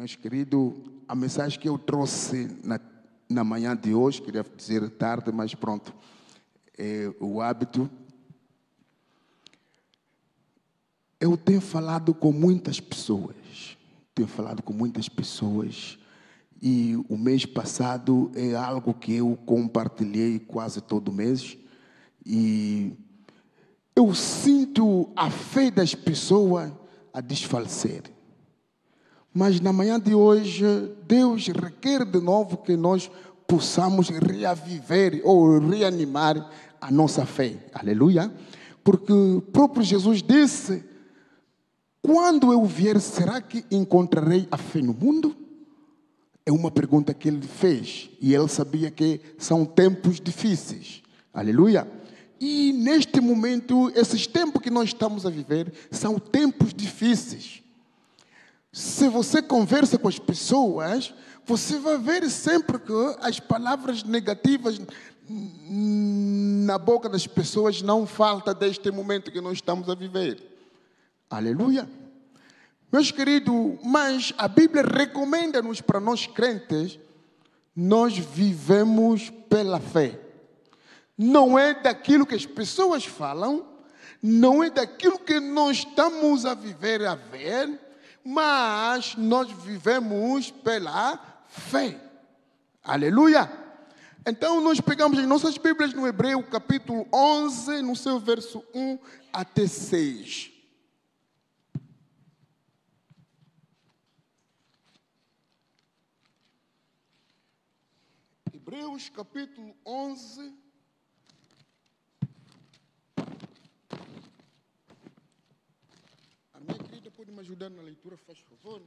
Meus queridos, a mensagem que eu trouxe na, na manhã de hoje, queria dizer tarde, mas pronto, é o hábito. Eu tenho falado com muitas pessoas, tenho falado com muitas pessoas, e o mês passado é algo que eu compartilhei quase todo mês, e eu sinto a fé das pessoas a desfalecer. Mas na manhã de hoje, Deus requer de novo que nós possamos reaviver ou reanimar a nossa fé. Aleluia. Porque o próprio Jesus disse: Quando eu vier, será que encontrarei a fé no mundo? É uma pergunta que ele fez. E ele sabia que são tempos difíceis. Aleluia. E neste momento, esses tempos que nós estamos a viver são tempos difíceis. Se você conversa com as pessoas, você vai ver sempre que as palavras negativas na boca das pessoas não falta deste momento que nós estamos a viver. Aleluia. Meus queridos, mas a Bíblia recomenda-nos para nós crentes, nós vivemos pela fé. Não é daquilo que as pessoas falam, não é daquilo que nós estamos a viver, a ver, mas nós vivemos pela fé. Aleluia! Então nós pegamos as nossas Bíblias no Hebreu, capítulo 11, no seu verso 1 até 6. Hebreus capítulo 11, pode me ajudar na leitura, faz favor?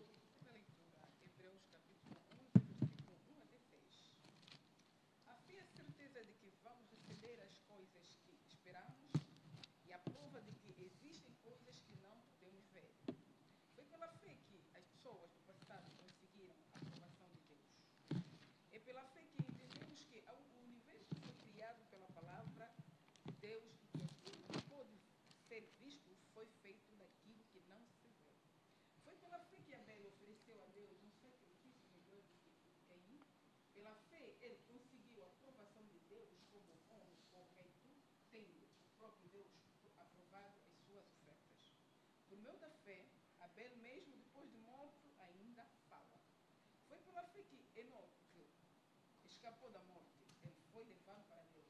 Escapou da morte, ele foi levado para Deus.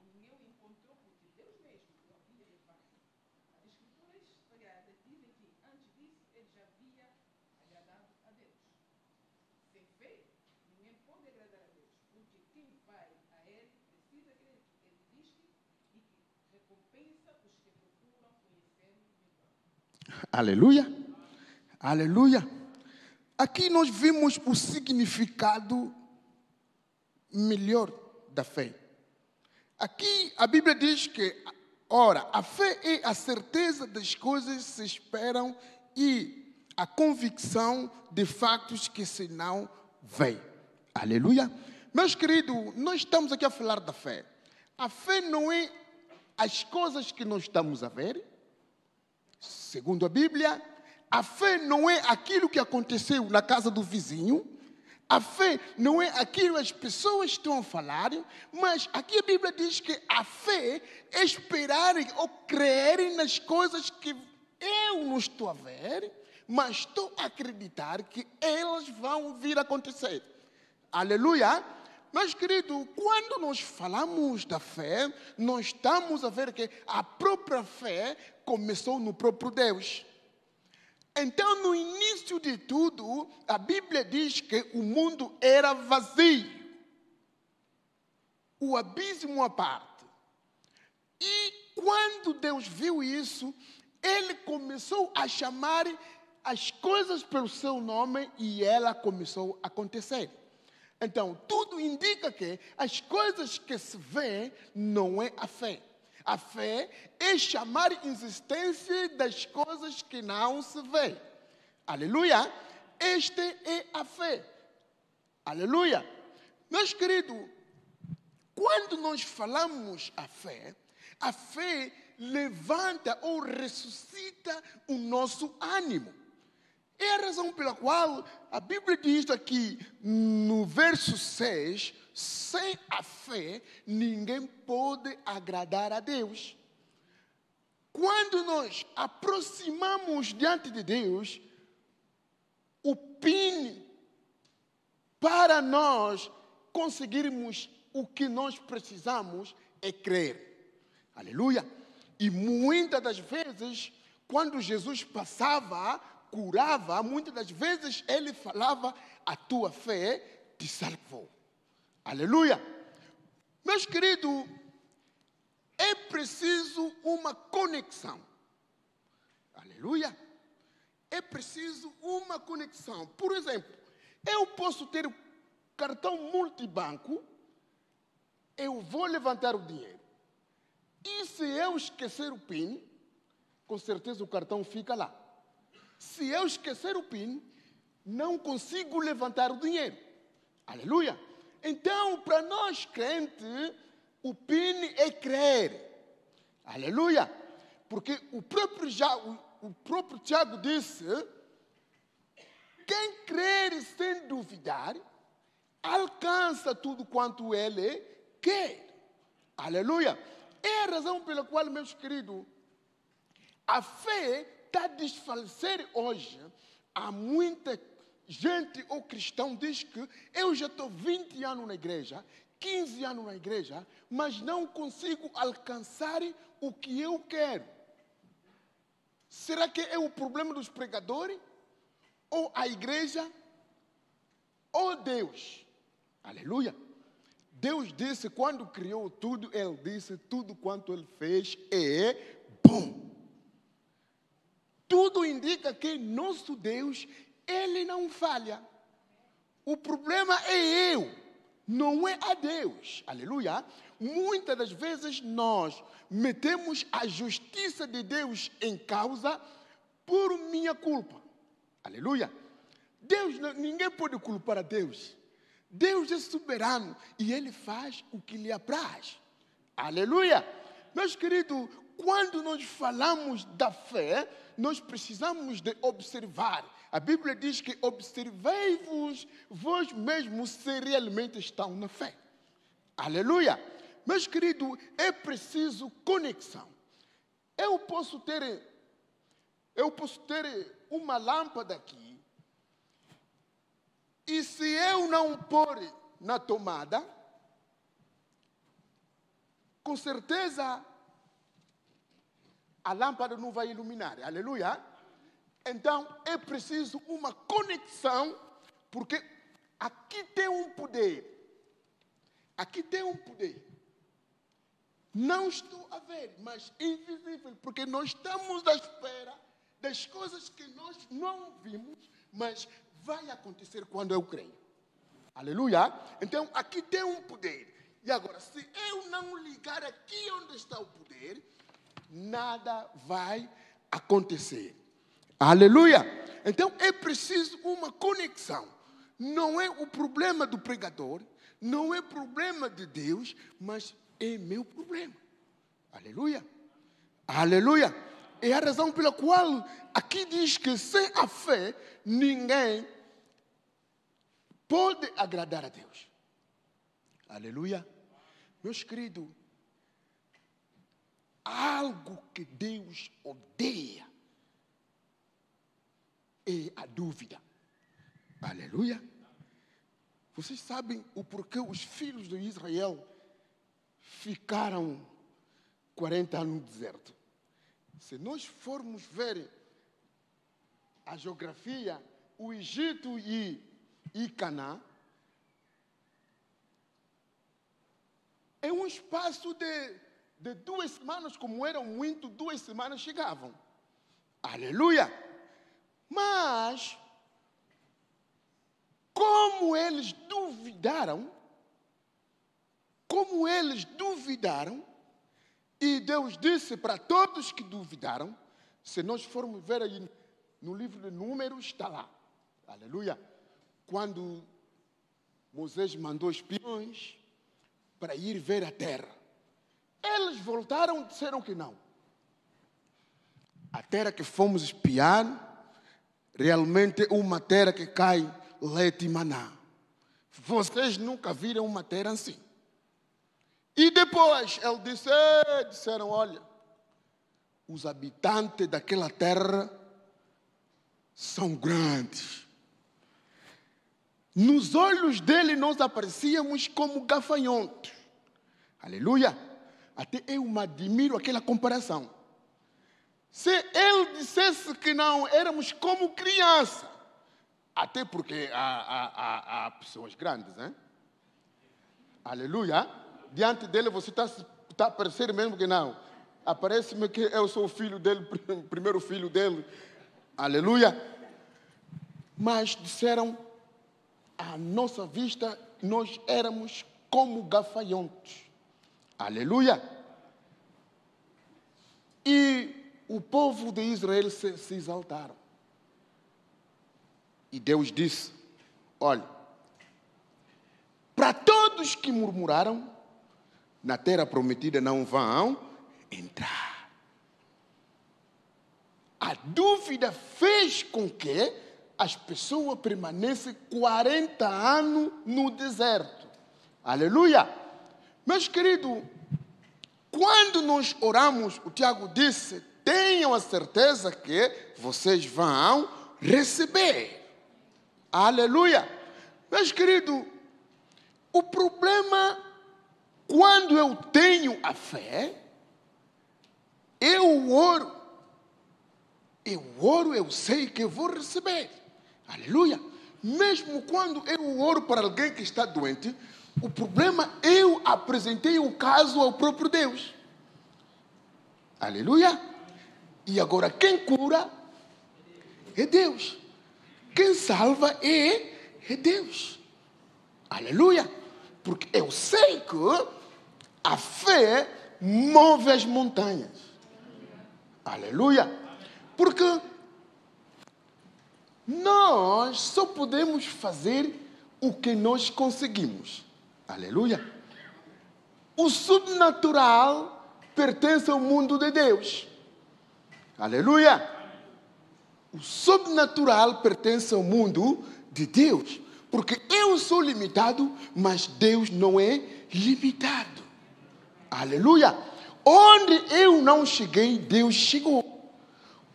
E ninguém o encontrou porque Deus mesmo o havia levado. As escrituras sagradas dizem que antes disso ele já havia agradado a Deus. Sem fé, ninguém pode agradar a Deus, porque quem vai a ele precisa crer que ele existe e que recompensa os que procuram conhecer melhor. Aleluia! Aleluia! Aqui nós vimos o significado melhor da fé. Aqui a Bíblia diz que, ora, a fé é a certeza das coisas que se esperam e a convicção de fatos que se não veem. Aleluia. Meus queridos, nós estamos aqui a falar da fé. A fé não é as coisas que nós estamos a ver. Segundo a Bíblia, a fé não é aquilo que aconteceu na casa do vizinho a fé não é aquilo que as pessoas estão a falar, mas aqui a Bíblia diz que a fé é esperarem ou crerem nas coisas que eu não estou a ver, mas estou a acreditar que elas vão vir a acontecer. Aleluia! Mas, querido, quando nós falamos da fé, nós estamos a ver que a própria fé começou no próprio Deus. Então, no início de tudo, a Bíblia diz que o mundo era vazio, o abismo à parte. E quando Deus viu isso, ele começou a chamar as coisas pelo seu nome e ela começou a acontecer. Então, tudo indica que as coisas que se vê não é a fé. A fé é chamar existência das coisas que não se vê. Aleluia. Esta é a fé. Aleluia. Meus queridos, quando nós falamos a fé, a fé levanta ou ressuscita o nosso ânimo. É a razão pela qual a Bíblia diz aqui no verso 6: sem a fé ninguém pode agradar a Deus. Quando nós aproximamos diante de Deus, o PIN para nós conseguirmos o que nós precisamos é crer. Aleluia. E muitas das vezes, quando Jesus passava, curava, muitas das vezes ele falava: A tua fé te salvou. Aleluia. Meus queridos, é preciso uma conexão. Aleluia. É preciso uma conexão. Por exemplo, eu posso ter cartão multibanco, eu vou levantar o dinheiro. E se eu esquecer o PIN, com certeza o cartão fica lá. Se eu esquecer o PIN, não consigo levantar o dinheiro. Aleluia. Então, para nós crentes, o PIN é crer. Aleluia. Porque o próprio, o próprio Tiago disse: quem crer sem duvidar, alcança tudo quanto ele quer. Aleluia. É a razão pela qual, meus queridos, a fé está a desfalecer hoje. Há muita gente ou cristão diz que eu já estou 20 anos na igreja, 15 anos na igreja, mas não consigo alcançar o que eu quero. Será que é o problema dos pregadores? Ou a igreja? Ou Deus? Aleluia. Deus disse, quando criou tudo, Ele disse: tudo quanto Ele fez é bom. Tudo indica que nosso Deus, Ele não falha. O problema é eu, não é a Deus. Aleluia. Muitas das vezes nós metemos a justiça de Deus em causa por minha culpa. Aleluia. Deus, ninguém pode culpar a Deus. Deus é soberano e Ele faz o que lhe apraz. Aleluia. Meus queridos, quando nós falamos da fé, nós precisamos de observar. A Bíblia diz que observei-vos vós mesmos se realmente estão na fé. Aleluia. Meus queridos, é preciso conexão. Eu posso ter, eu posso ter uma lâmpada aqui e se eu não pôr na tomada, com certeza a lâmpada não vai iluminar. Aleluia. Então é preciso uma conexão, porque aqui tem um poder. Aqui tem um poder. Não estou a ver, mas invisível, porque nós estamos à espera das coisas que nós não vimos, mas vai acontecer quando eu creio. Aleluia. Então aqui tem um poder. E agora, se eu não ligar aqui onde está o poder, nada vai acontecer. Aleluia. Então é preciso uma conexão. Não é o problema do pregador, não é problema de Deus, mas é meu problema. Aleluia. Aleluia. É a razão pela qual aqui diz que sem a fé ninguém pode agradar a Deus. Aleluia. Meus queridos, algo que Deus odeia é a dúvida. Aleluia. Vocês sabem o porquê os filhos de Israel ficaram 40 anos no deserto? Se nós formos ver a geografia, o Egito e, e Canaã, é um espaço de, de duas semanas, como eram muito, duas semanas chegavam. Aleluia! Mas, como eles duvidaram, como eles duvidaram, e Deus disse para todos que duvidaram, se nós formos ver aí no livro de Números, está lá. Aleluia. Quando Moisés mandou espiões para ir ver a terra. Eles voltaram e disseram que não. A terra que fomos espiar realmente uma terra que cai leite e maná. Vocês nunca viram uma terra assim. E depois ele disse, disseram, olha, os habitantes daquela terra são grandes. Nos olhos dele nós aparecíamos como gafanhotos. Aleluia. Até eu me admiro aquela comparação. Se ele dissesse que não, éramos como criança. Até porque há, há, há, há pessoas grandes, hein? Aleluia. Diante dele você está tá a parecer mesmo que não. Aparece-me que eu sou o filho dele, o primeiro filho dele. Aleluia. Mas disseram, à nossa vista, nós éramos como gafanhotos. Aleluia. E o povo de Israel se, se exaltaram. E Deus disse: Olha, para todos que murmuraram, na terra prometida não vão entrar. A dúvida fez com que as pessoas permanecem 40 anos no deserto. Aleluia! Meus queridos, quando nós oramos, o Tiago disse: tenham a certeza que vocês vão receber. Aleluia! Meus queridos, o problema, quando eu tenho a fé, eu oro. Eu oro, eu sei que eu vou receber. Aleluia! Mesmo quando eu oro para alguém que está doente, o problema, eu apresentei o caso ao próprio Deus. Aleluia! E agora quem cura é Deus. Quem salva é, é Deus. Aleluia! Porque eu sei que a fé move as montanhas. Aleluia! Porque nós só podemos fazer o que nós conseguimos. Aleluia! O subnatural pertence ao mundo de Deus. Aleluia! O sobrenatural pertence ao mundo de Deus. Porque eu sou limitado, mas Deus não é limitado. Aleluia! Onde eu não cheguei, Deus chegou.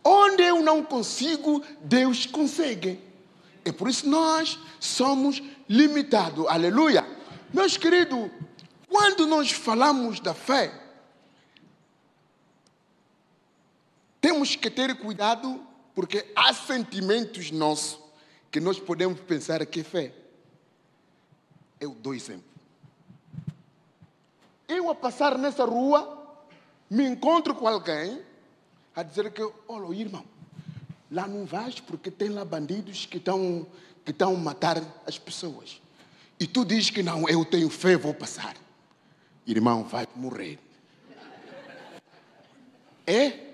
Onde eu não consigo, Deus consegue. É por isso nós somos limitados. Aleluia! Meus queridos, quando nós falamos da fé, temos que ter cuidado, porque há sentimentos nossos que nós podemos pensar que é fé. Eu dou exemplo. Eu a passar nessa rua, me encontro com alguém a dizer que, olha, irmão, lá não vais porque tem lá bandidos que estão que estão a matar as pessoas. E tu dizes que não, eu tenho fé, vou passar. Irmão, vai morrer. É?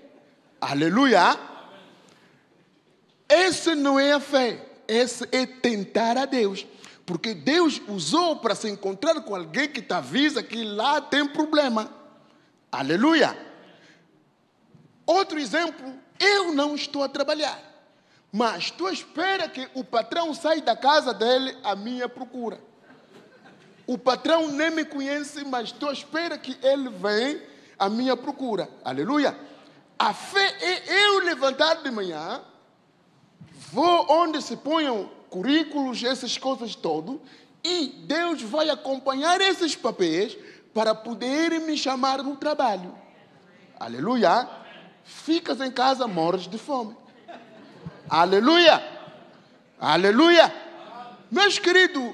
Aleluia! Esse não é a fé, esse é tentar a Deus. Porque Deus usou para se encontrar com alguém que te avisa que lá tem problema. Aleluia! Outro exemplo, eu não estou a trabalhar, mas tu espera que o patrão saia da casa dele à minha procura. O patrão nem me conhece, mas tu espera que ele venha à minha procura. Aleluia! A fé é eu levantar de manhã, vou onde se ponham currículos, essas coisas todas, e Deus vai acompanhar esses papéis para poder me chamar no trabalho. Aleluia! Ficas em casa, morres de fome. Aleluia! Aleluia! Meus queridos,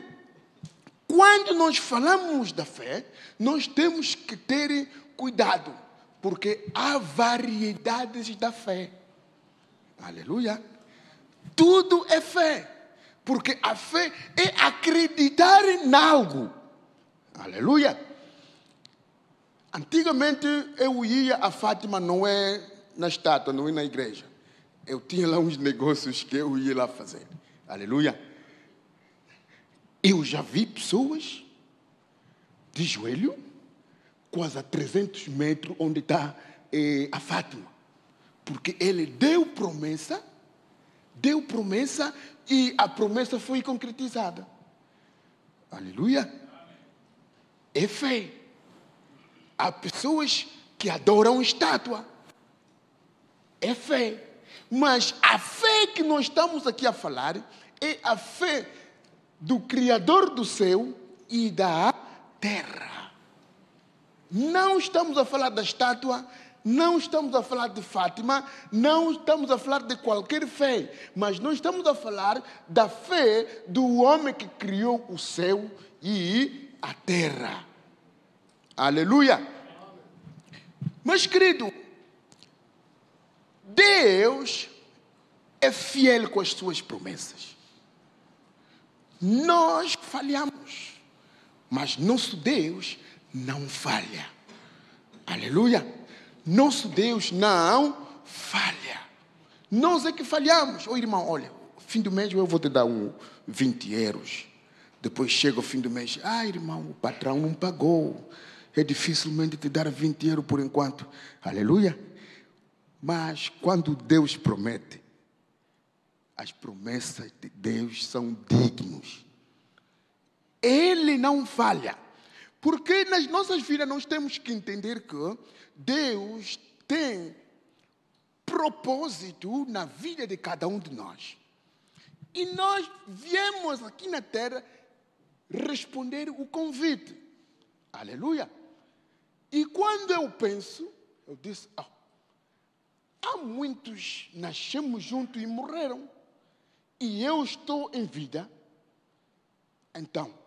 quando nós falamos da fé, nós temos que ter cuidado, porque há variedades da fé. Aleluia! Tudo é fé, porque a fé é acreditar em algo. Aleluia! Antigamente eu ia a Fátima, não é na estátua, não é na igreja. Eu tinha lá uns negócios que eu ia lá fazer. Aleluia! Eu já vi pessoas de joelho, quase a 300 metros onde está eh, a Fátima. Porque ele deu promessa deu promessa e a promessa foi concretizada. Aleluia. É fé. Há pessoas que adoram estátua. É fé. Mas a fé que nós estamos aqui a falar é a fé do Criador do céu e da terra. Não estamos a falar da estátua, não estamos a falar de Fátima, não estamos a falar de qualquer fé, mas nós estamos a falar da fé do homem que criou o céu e a terra. Aleluia! Mas, querido, Deus é fiel com as suas promessas. Nós falhamos, mas nosso Deus não falha. Aleluia! Nosso Deus não falha. Nós é que falhamos. Ô oh, irmão, olha, fim do mês eu vou te dar um 20 euros. Depois chega o fim do mês, ah, irmão, o patrão não pagou. É dificilmente te dar 20 euros por enquanto. Aleluia. Mas quando Deus promete, as promessas de Deus são dignos. Ele não falha. Porque nas nossas vidas nós temos que entender que Deus tem propósito na vida de cada um de nós. E nós viemos aqui na terra responder o convite. Aleluia. E quando eu penso, eu disse, oh, há muitos nascemos juntos e morreram. E eu estou em vida. Então,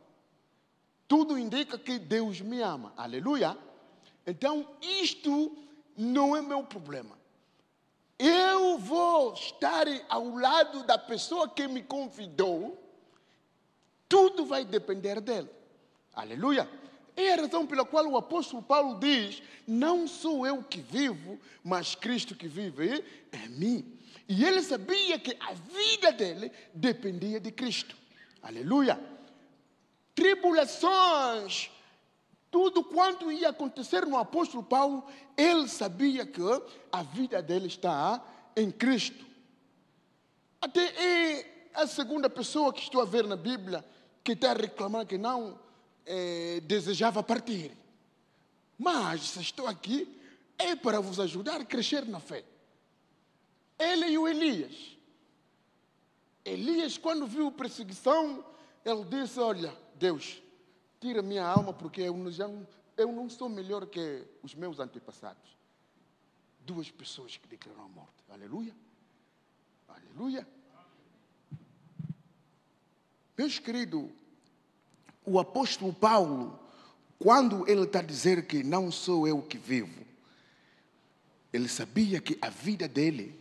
tudo indica que Deus me ama. Aleluia. Então, isto não é meu problema. Eu vou estar ao lado da pessoa que me convidou. Tudo vai depender dele. Aleluia. É a razão pela qual o apóstolo Paulo diz: Não sou eu que vivo, mas Cristo que vive em mim. E ele sabia que a vida dele dependia de Cristo. Aleluia. Tribulações, tudo quanto ia acontecer no apóstolo Paulo, ele sabia que a vida dele está em Cristo. Até é a segunda pessoa que estou a ver na Bíblia que está reclamando que não é, desejava partir. Mas se estou aqui, é para vos ajudar a crescer na fé. Ele e o Elias. Elias, quando viu perseguição, ele disse: Olha, Deus, tira minha alma, porque eu, não, eu não sou melhor que os meus antepassados. Duas pessoas que declararam a morte. Aleluia. Aleluia. Meus queridos, o apóstolo Paulo, quando ele está a dizer que não sou eu que vivo, ele sabia que a vida dele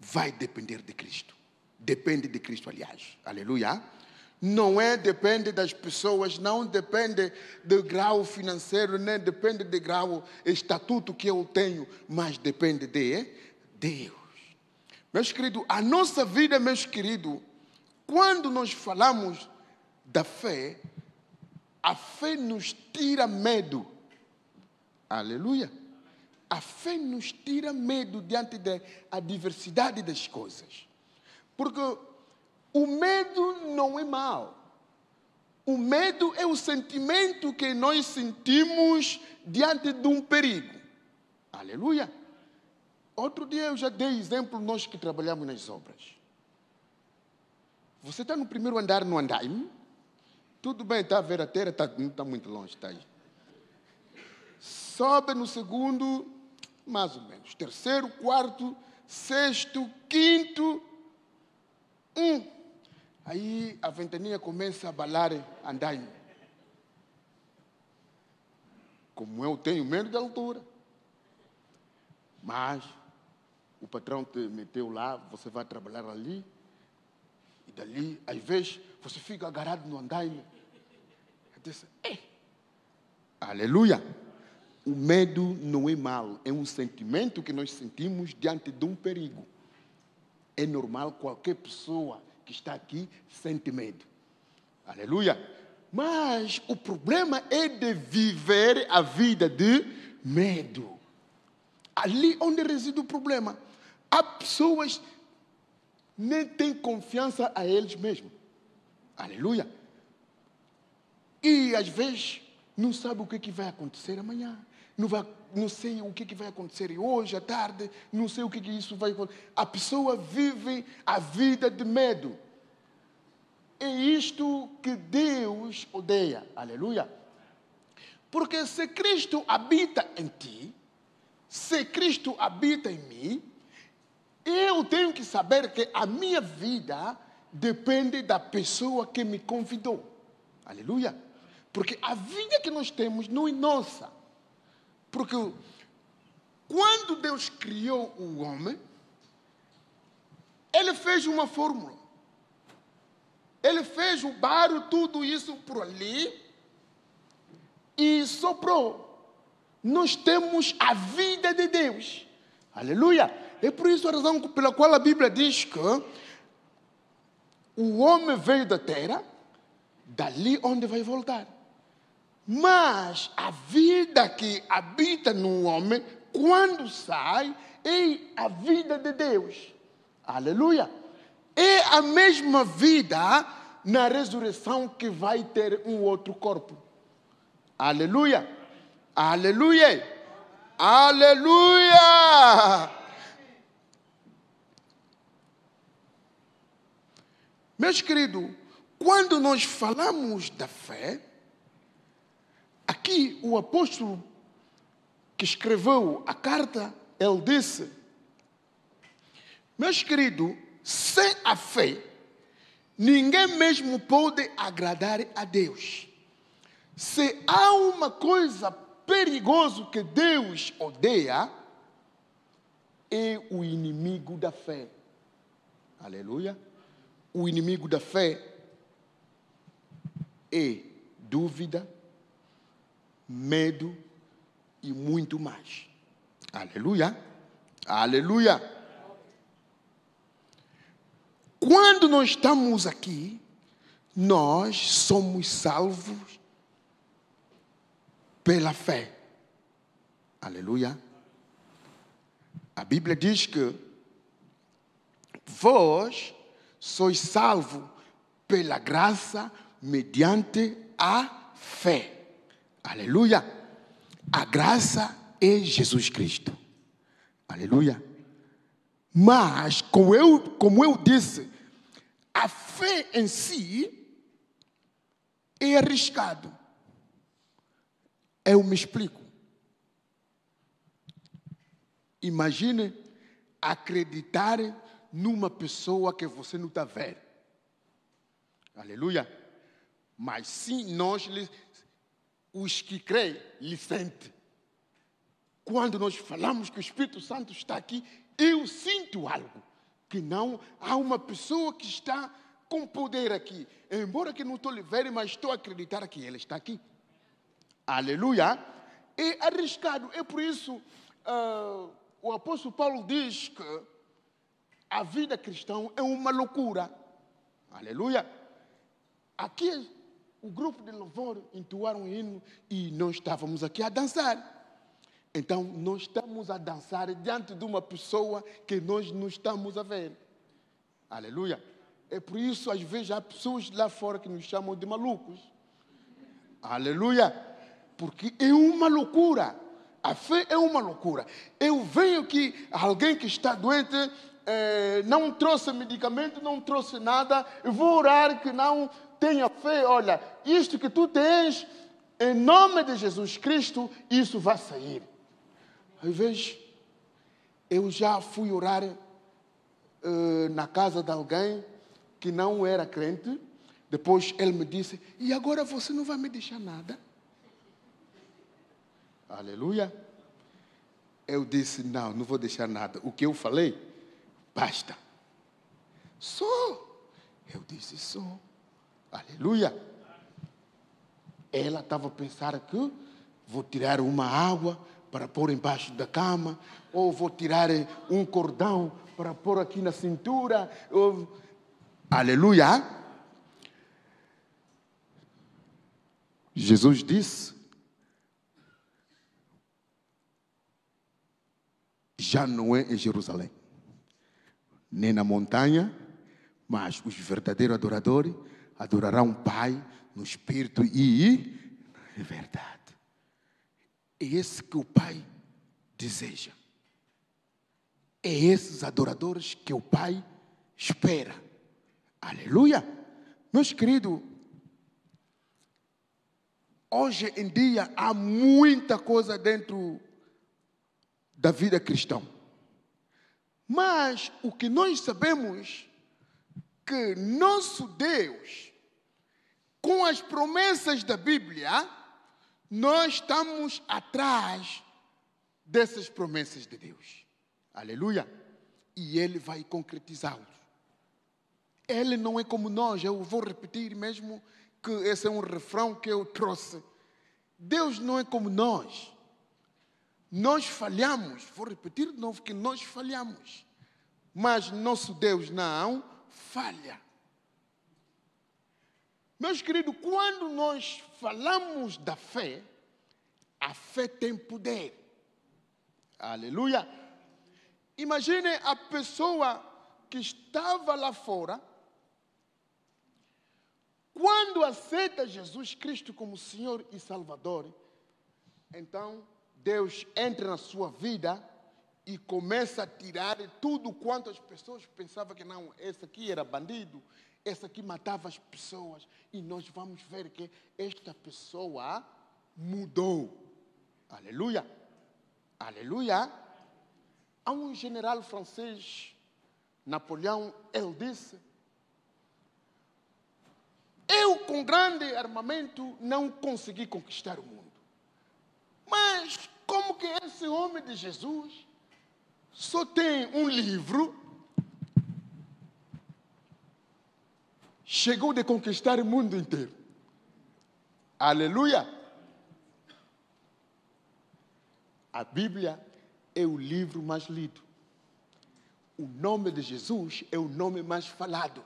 vai depender de Cristo. Depende de Cristo, aliás. Aleluia não é depende das pessoas, não depende do grau financeiro, nem depende do grau estatuto que eu tenho, mas depende de Deus. Meus queridos, a nossa vida, meus queridos, quando nós falamos da fé, a fé nos tira medo. Aleluia. A fé nos tira medo diante da diversidade das coisas. Porque o medo não é mal. O medo é o sentimento que nós sentimos diante de um perigo. Aleluia. Outro dia eu já dei exemplo, nós que trabalhamos nas obras. Você está no primeiro andar no andaime? Tudo bem, está a ver a terra, tá, está muito longe, está aí. Sobe no segundo, mais ou menos. Terceiro, quarto, sexto, quinto. Um. Aí a ventania começa a balar andaime. Como eu tenho medo de altura. Mas o patrão te meteu lá, você vai trabalhar ali. E dali, às vezes, você fica agarrado no andaime. Eu disse, é. Aleluia. O medo não é mal, é um sentimento que nós sentimos diante de um perigo. É normal qualquer pessoa que está aqui sente medo. Aleluia. Mas o problema é de viver a vida de medo. Ali onde reside o problema. Há pessoas nem têm confiança a eles mesmos. Aleluia. E às vezes não sabe o que, que vai acontecer amanhã. Não, vai, não sei o que, que vai acontecer hoje à tarde, não sei o que, que isso vai acontecer. A pessoa vive a vida de medo. É isto que Deus odeia. Aleluia. Porque se Cristo habita em ti, se Cristo habita em mim, eu tenho que saber que a minha vida depende da pessoa que me convidou. Aleluia. Porque a vida que nós temos não é nossa. Porque quando Deus criou o homem, ele fez uma fórmula. Ele fez o barro, tudo isso por ali e soprou. Nós temos a vida de Deus. Aleluia. É por isso a razão pela qual a Bíblia diz que o homem veio da terra, dali onde vai voltar. Mas a vida que habita no homem, quando sai, é a vida de Deus. Aleluia. É a mesma vida na ressurreição que vai ter um outro corpo. Aleluia. Aleluia. Aleluia. Meus queridos, quando nós falamos da fé, aqui o apóstolo que escreveu a carta, ele disse: Meus queridos, sem a fé, ninguém mesmo pode agradar a Deus. Se há uma coisa perigosa que Deus odeia, é o inimigo da fé. Aleluia. O inimigo da fé é dúvida, medo e muito mais. Aleluia. Aleluia. Quando nós estamos aqui, nós somos salvos pela fé. Aleluia. A Bíblia diz que vós sois salvos pela graça mediante a fé. Aleluia. A graça é Jesus Cristo. Aleluia. Mas, como eu, como eu disse, a fé em si é arriscado. Eu me explico. Imagine acreditar numa pessoa que você não está vendo. Aleluia. Mas sim, nós, os que creem, lhe sentem. Quando nós falamos que o Espírito Santo está aqui, eu sinto algo. Que não há uma pessoa que está com poder aqui. Embora que não estou lhe vendo, mas estou a acreditar que ele está aqui. Aleluia. É arriscado. É por isso uh, o apóstolo Paulo diz que a vida cristã é uma loucura. Aleluia. Aqui o grupo de louvor entoaram um hino e nós estávamos aqui a dançar. Então nós estamos a dançar diante de uma pessoa que nós não estamos a ver. Aleluia. É por isso, às vezes, há pessoas lá fora que nos chamam de malucos. Aleluia porque é uma loucura. A fé é uma loucura. Eu venho que alguém que está doente eh, não trouxe medicamento, não trouxe nada, eu vou orar que não tenha fé. Olha, isto que tu tens, em nome de Jesus Cristo, isso vai sair. Às vezes, eu já fui orar eh, na casa de alguém que não era crente. Depois ele me disse: E agora você não vai me deixar nada? Aleluia. Eu disse: Não, não vou deixar nada. O que eu falei, basta. Sou. Eu disse: Sou. Aleluia. Ela estava a pensar que vou tirar uma água para pôr embaixo da cama, ou vou tirar um cordão para pôr aqui na cintura. Ou... Aleluia. Jesus disse já não é em Jerusalém, nem na montanha, Mas os verdadeiros adoradores adorarão o Pai no Espírito e em verdade. É esse que o Pai deseja. É esses adoradores que o Pai espera. Aleluia! Meus queridos, hoje em dia há muita coisa dentro da vida cristã. Mas o que nós sabemos que nosso Deus, com as promessas da Bíblia, nós estamos atrás dessas promessas de Deus. Aleluia. E Ele vai concretizá-los. Ele não é como nós, eu vou repetir mesmo que esse é um refrão que eu trouxe. Deus não é como nós. Nós falhamos, vou repetir de novo que nós falhamos. Mas nosso Deus não falha. Meus queridos, quando nós falamos da fé, a fé tem poder. Aleluia. Imagine a pessoa que estava lá fora, quando aceita Jesus Cristo como Senhor e Salvador, então Deus entra na sua vida e começa a tirar tudo quanto as pessoas pensavam que não, esse aqui era bandido, esse aqui matava as pessoas. E nós vamos ver que esta pessoa mudou. Aleluia. Aleluia. Há um general francês, Napoleão, ele disse: Eu, com grande armamento, não consegui conquistar o mundo. Mas, como que esse homem de Jesus só tem um livro, chegou de conquistar o mundo inteiro? Aleluia! A Bíblia é o livro mais lido. O nome de Jesus é o nome mais falado.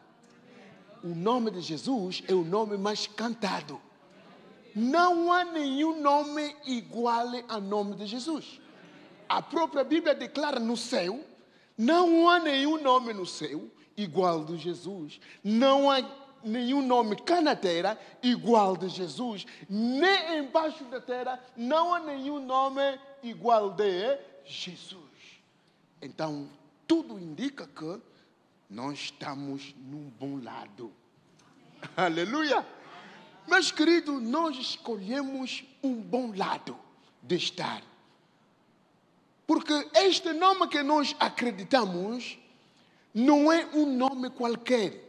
O nome de Jesus é o nome mais cantado. Não há nenhum nome igual ao nome de Jesus. A própria Bíblia declara no céu: não há nenhum nome no céu igual de Jesus. Não há nenhum nome cá na terra igual de Jesus. Nem embaixo da terra não há nenhum nome igual de Jesus. Então, tudo indica que nós estamos num bom lado. Aleluia! Meus queridos, nós escolhemos um bom lado de estar. Porque este nome que nós acreditamos não é um nome qualquer.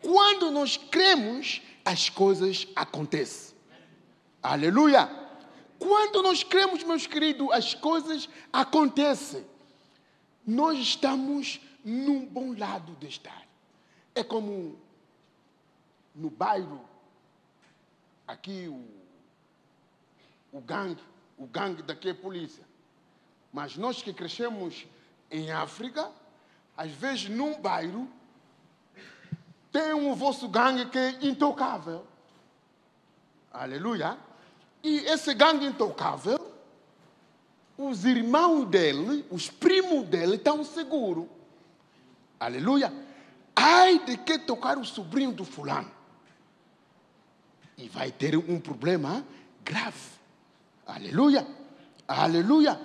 Quando nós cremos, as coisas acontecem. Aleluia! Quando nós cremos, meus queridos, as coisas acontecem. Nós estamos num bom lado de estar. É como no bairro, aqui o, o gangue, o gangue daqui é polícia. Mas nós que crescemos em África, às vezes num bairro, tem um vosso gangue que é intocável. Aleluia. E esse gangue intocável, os irmãos dele, os primos dele, estão seguros. Aleluia. Ai de que tocar o sobrinho do fulano. E vai ter um problema grave. Aleluia. Aleluia.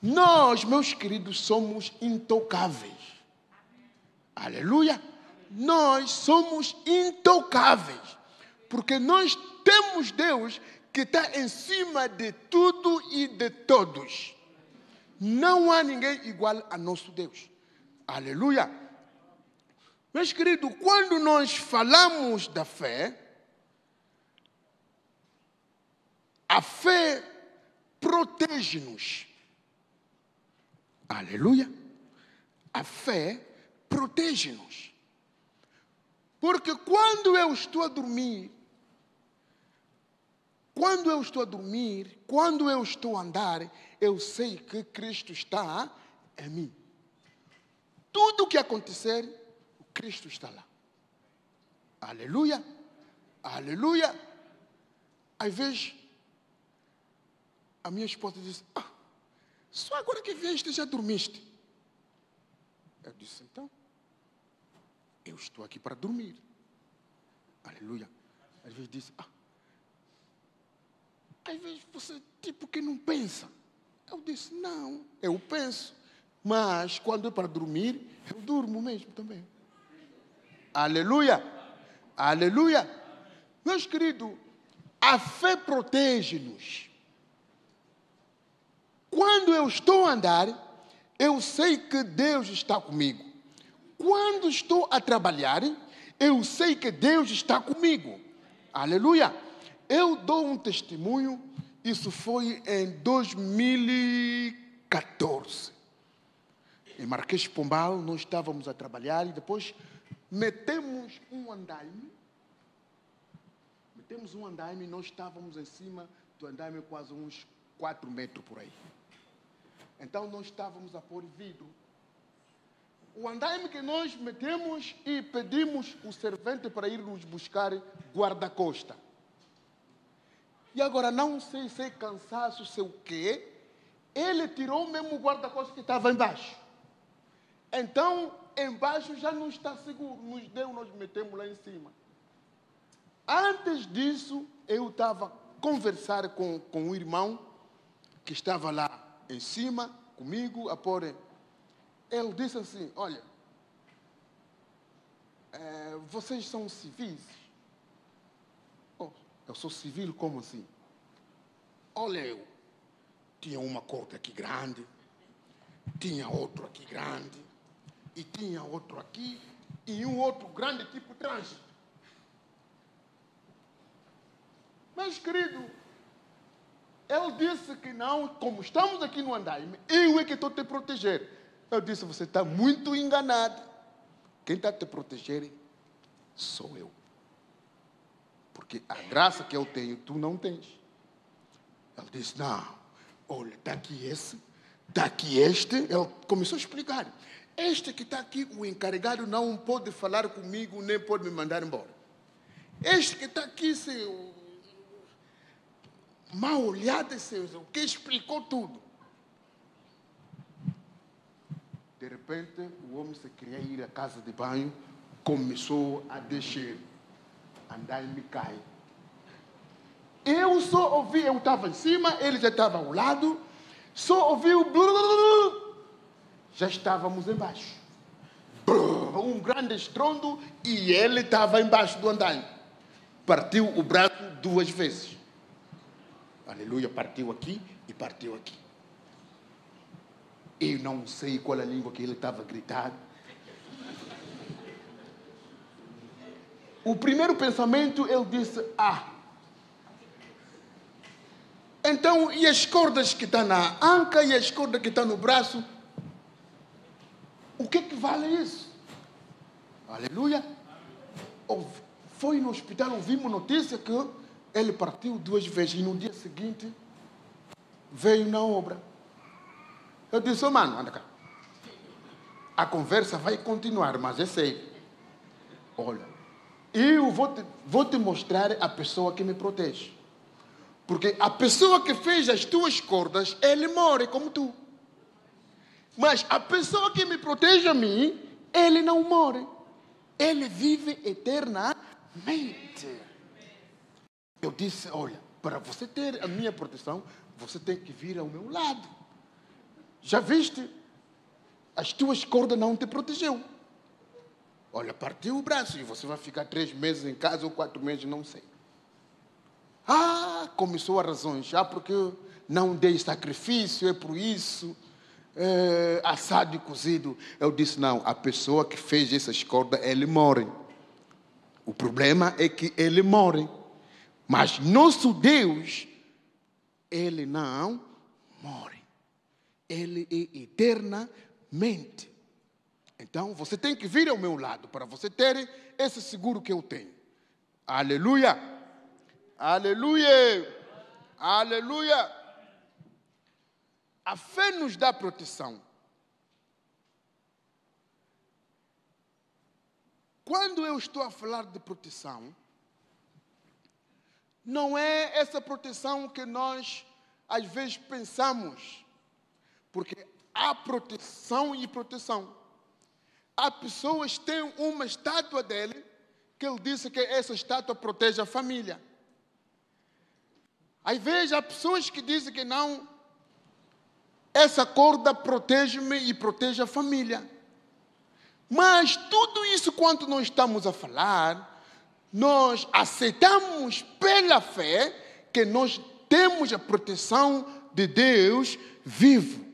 Nós, meus queridos, somos intocáveis. Aleluia. Nós somos intocáveis. Porque nós temos Deus que está em cima de tudo e de todos. Não há ninguém igual a nosso Deus. Aleluia. Meus queridos, quando nós falamos da fé, a fé protege-nos. Aleluia. A fé protege-nos. Porque quando eu estou a dormir, quando eu estou a dormir, quando eu estou a andar, eu sei que Cristo está em mim. Tudo o que acontecer, Cristo está lá. Aleluia. Aleluia. Às vezes, a minha esposa diz: Ah, só agora que vieste já dormiste. Eu disse: Então, eu estou aqui para dormir. Aleluia. Às vezes diz, ah, às vezes você tipo que não pensa. Eu disse, não, eu penso. Mas quando é para dormir, eu durmo mesmo também. Aleluia. Aleluia. Meus queridos, a fé protege-nos. Quando eu estou a andar, eu sei que Deus está comigo. Quando estou a trabalhar, eu sei que Deus está comigo. Aleluia. Eu dou um testemunho, isso foi em 2014. Em Marquês Pombal, nós estávamos a trabalhar e depois metemos um andaime. Metemos um andaime e nós estávamos em cima do andaime quase uns 4 metros por aí. Então nós estávamos a pôr vidro. O andaime que nós metemos e pedimos o servente para ir nos buscar guarda-costa. E agora não sei se é cansaço, sei o quê. Ele tirou mesmo o guarda-costa que estava embaixo. Então, embaixo já não está seguro. Nos deu, nós metemos lá em cima. Antes disso, eu estava a conversar com, com um irmão que estava lá em cima comigo a pôr. Ele disse assim: Olha, é, vocês são civis? Oh, eu sou civil, como assim? Olha, eu tinha uma corte aqui grande, tinha outro aqui grande, e tinha outro aqui, e um outro grande tipo trânsito. Mas, querido, ele disse que não, como estamos aqui no andaime, eu é que estou te proteger. Eu disse, você está muito enganado. Quem está te proteger sou eu. Porque a graça que eu tenho, tu não tens. Ele disse, não, olha, está aqui esse, está aqui este. Ele começou a explicar. Este que está aqui, o encarregado não pode falar comigo, nem pode me mandar embora. Este que está aqui, seu mal olhada, seus, o que explicou tudo. De repente, o homem se queria ir à casa de banho, começou a descer, andar e me cai. Eu só ouvi, eu estava em cima, ele já estava ao lado, só ouvi o já estávamos embaixo. Um grande estrondo e ele estava embaixo do andaime. Partiu o braço duas vezes. Aleluia, partiu aqui e partiu aqui. Eu não sei qual a língua que ele estava gritando. O primeiro pensamento, ele disse: Ah. Então, e as cordas que estão na anca e as cordas que estão no braço? O que, que vale isso? Aleluia. Foi no hospital, ouvimos notícia que ele partiu duas vezes e no dia seguinte veio na obra. Eu disse, oh, mano, anda cá. A conversa vai continuar, mas é sério. Olha, eu vou te, vou te mostrar a pessoa que me protege. Porque a pessoa que fez as tuas cordas, ele morre como tu. Mas a pessoa que me protege a mim, ele não morre. Ele vive eternamente. Eu disse: olha, para você ter a minha proteção, você tem que vir ao meu lado. Já viste? As tuas cordas não te protegeu. Olha, partiu o braço e você vai ficar três meses em casa ou quatro meses, não sei. Ah, começou a razões. Ah, porque não dei sacrifício, é por isso. É, assado e cozido. Eu disse: não, a pessoa que fez essas cordas, ele morre. O problema é que ele morre. Mas nosso Deus, ele não morre. Ele é eternamente. Então você tem que vir ao meu lado para você ter esse seguro que eu tenho. Aleluia! Aleluia! Aleluia! A fé nos dá proteção. Quando eu estou a falar de proteção, não é essa proteção que nós às vezes pensamos, porque há proteção e proteção. há pessoas que têm uma estátua dele, que ele disse que essa estátua protege a família. Às vezes há pessoas que dizem que não, essa corda protege-me e protege a família. Mas tudo isso, quanto nós estamos a falar, nós aceitamos pela fé que nós temos a proteção de Deus vivo.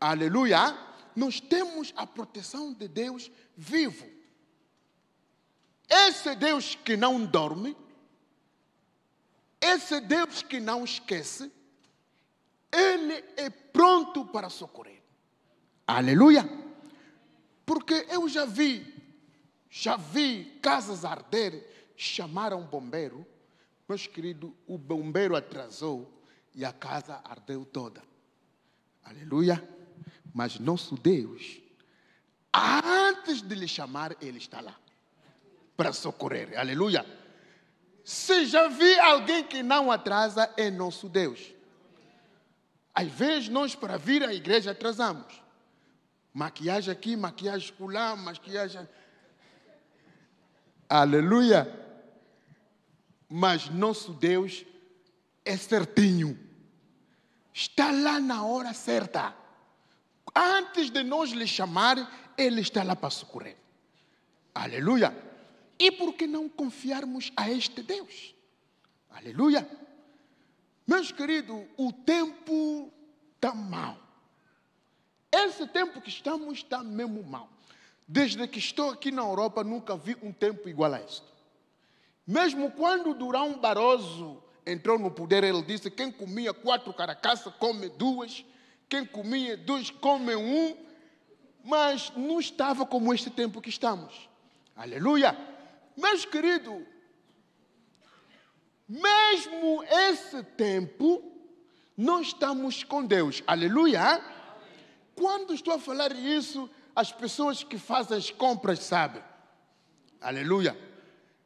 Aleluia! Nós temos a proteção de Deus vivo. Esse Deus que não dorme, esse Deus que não esquece, Ele é pronto para socorrer. Aleluia! Porque eu já vi, já vi casas arder, chamaram um bombeiro, meus queridos, o bombeiro atrasou e a casa ardeu toda. Aleluia! Mas nosso Deus, antes de lhe chamar, Ele está lá para socorrer. Aleluia! Se já vi alguém que não atrasa, é nosso Deus. Às vezes nós, para vir à igreja, atrasamos. Maquiagem aqui, maquiagem lá, maquiagem. Aleluia! Mas nosso Deus é certinho. Está lá na hora certa. Antes de nós lhe chamar, Ele está lá para socorrer. Aleluia! E por que não confiarmos a este Deus? Aleluia! Meus queridos, o tempo está mal. Esse tempo que estamos está mesmo mal. Desde que estou aqui na Europa, nunca vi um tempo igual a este. Mesmo quando Durão Barroso entrou no poder, ele disse: quem comia quatro carcaças come duas, quem comia dois come um, mas não estava como este tempo que estamos. Aleluia! Meus queridos, mesmo esse tempo, nós estamos com Deus. Aleluia! Quando estou a falar isso, as pessoas que fazem as compras sabem. Aleluia!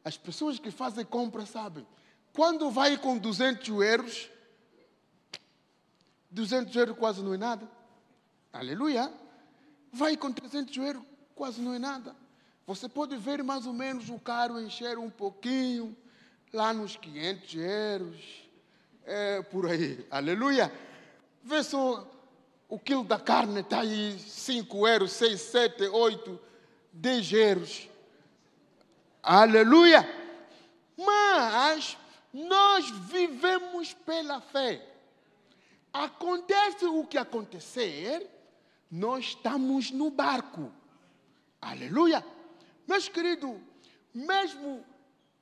As pessoas que fazem compras sabem. Quando vai com 200 euros, 200 euros quase não é nada. Aleluia! Vai com 300 euros, quase não é nada. Você pode ver mais ou menos o carro encher um pouquinho, lá nos 500 euros, é, por aí. Aleluia! Vê só, o quilo da carne está aí 5 euros, 6, 7, 8, 10 euros. Aleluia! Mas nós vivemos pela fé. Acontece o que acontecer, nós estamos no barco. Aleluia! Meus queridos, mesmo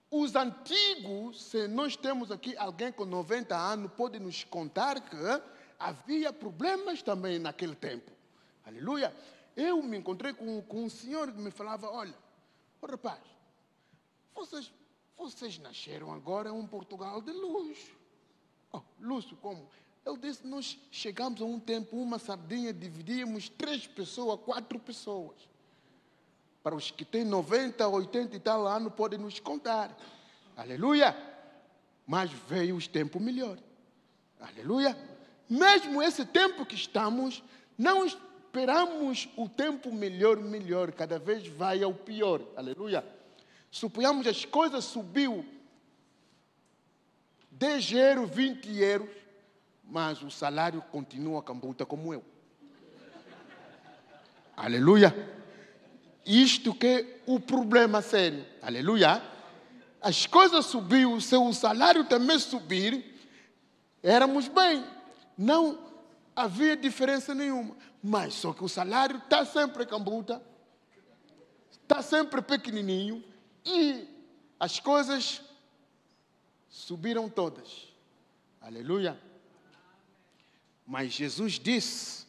os antigos, se nós temos aqui alguém com 90 anos, pode nos contar que havia problemas também naquele tempo. Aleluia! Eu me encontrei com, com um senhor que me falava: Olha, oh, rapaz, vocês, vocês nasceram agora em um Portugal de luxo. Oh, luxo como? Eu disse: Nós chegamos a um tempo, uma sardinha, dividíamos três pessoas, quatro pessoas. Para os que têm 90, 80 e tal anos, podem nos contar. Aleluia! Mas veio os tempos melhores. Aleluia! Mesmo esse tempo que estamos, não esperamos o tempo melhor, melhor. Cada vez vai ao pior. Aleluia! Suponhamos as coisas subiu 10 euros, 20 euros, mas o salário continua cambuta como eu. Aleluia! Isto que é o problema sério. Aleluia. As coisas subiu, se o salário também subir, éramos bem. Não havia diferença nenhuma. Mas só que o salário está sempre cambuta, está sempre pequenininho e as coisas subiram todas. Aleluia. Mas Jesus disse: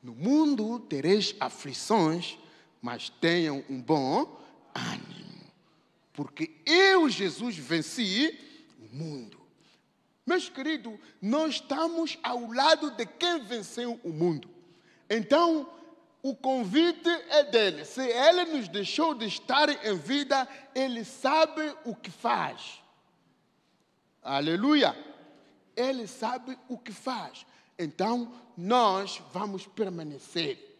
No mundo tereis aflições, mas tenham um bom ânimo, porque eu, Jesus, venci o mundo. Meus queridos, nós estamos ao lado de quem venceu o mundo. Então, o convite é dele. Se ele nos deixou de estar em vida, ele sabe o que faz. Aleluia! Ele sabe o que faz. Então, nós vamos permanecer.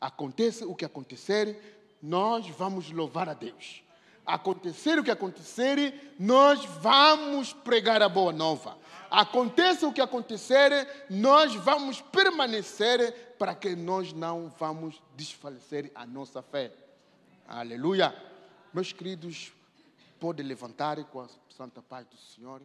Aconteça o que acontecer, nós vamos louvar a Deus. Acontecer o que acontecer, nós vamos pregar a boa nova. Aconteça o que acontecer, nós vamos permanecer para que nós não vamos desfalecer a nossa fé. Aleluia. Meus queridos, pode levantar com a santa paz do Senhor.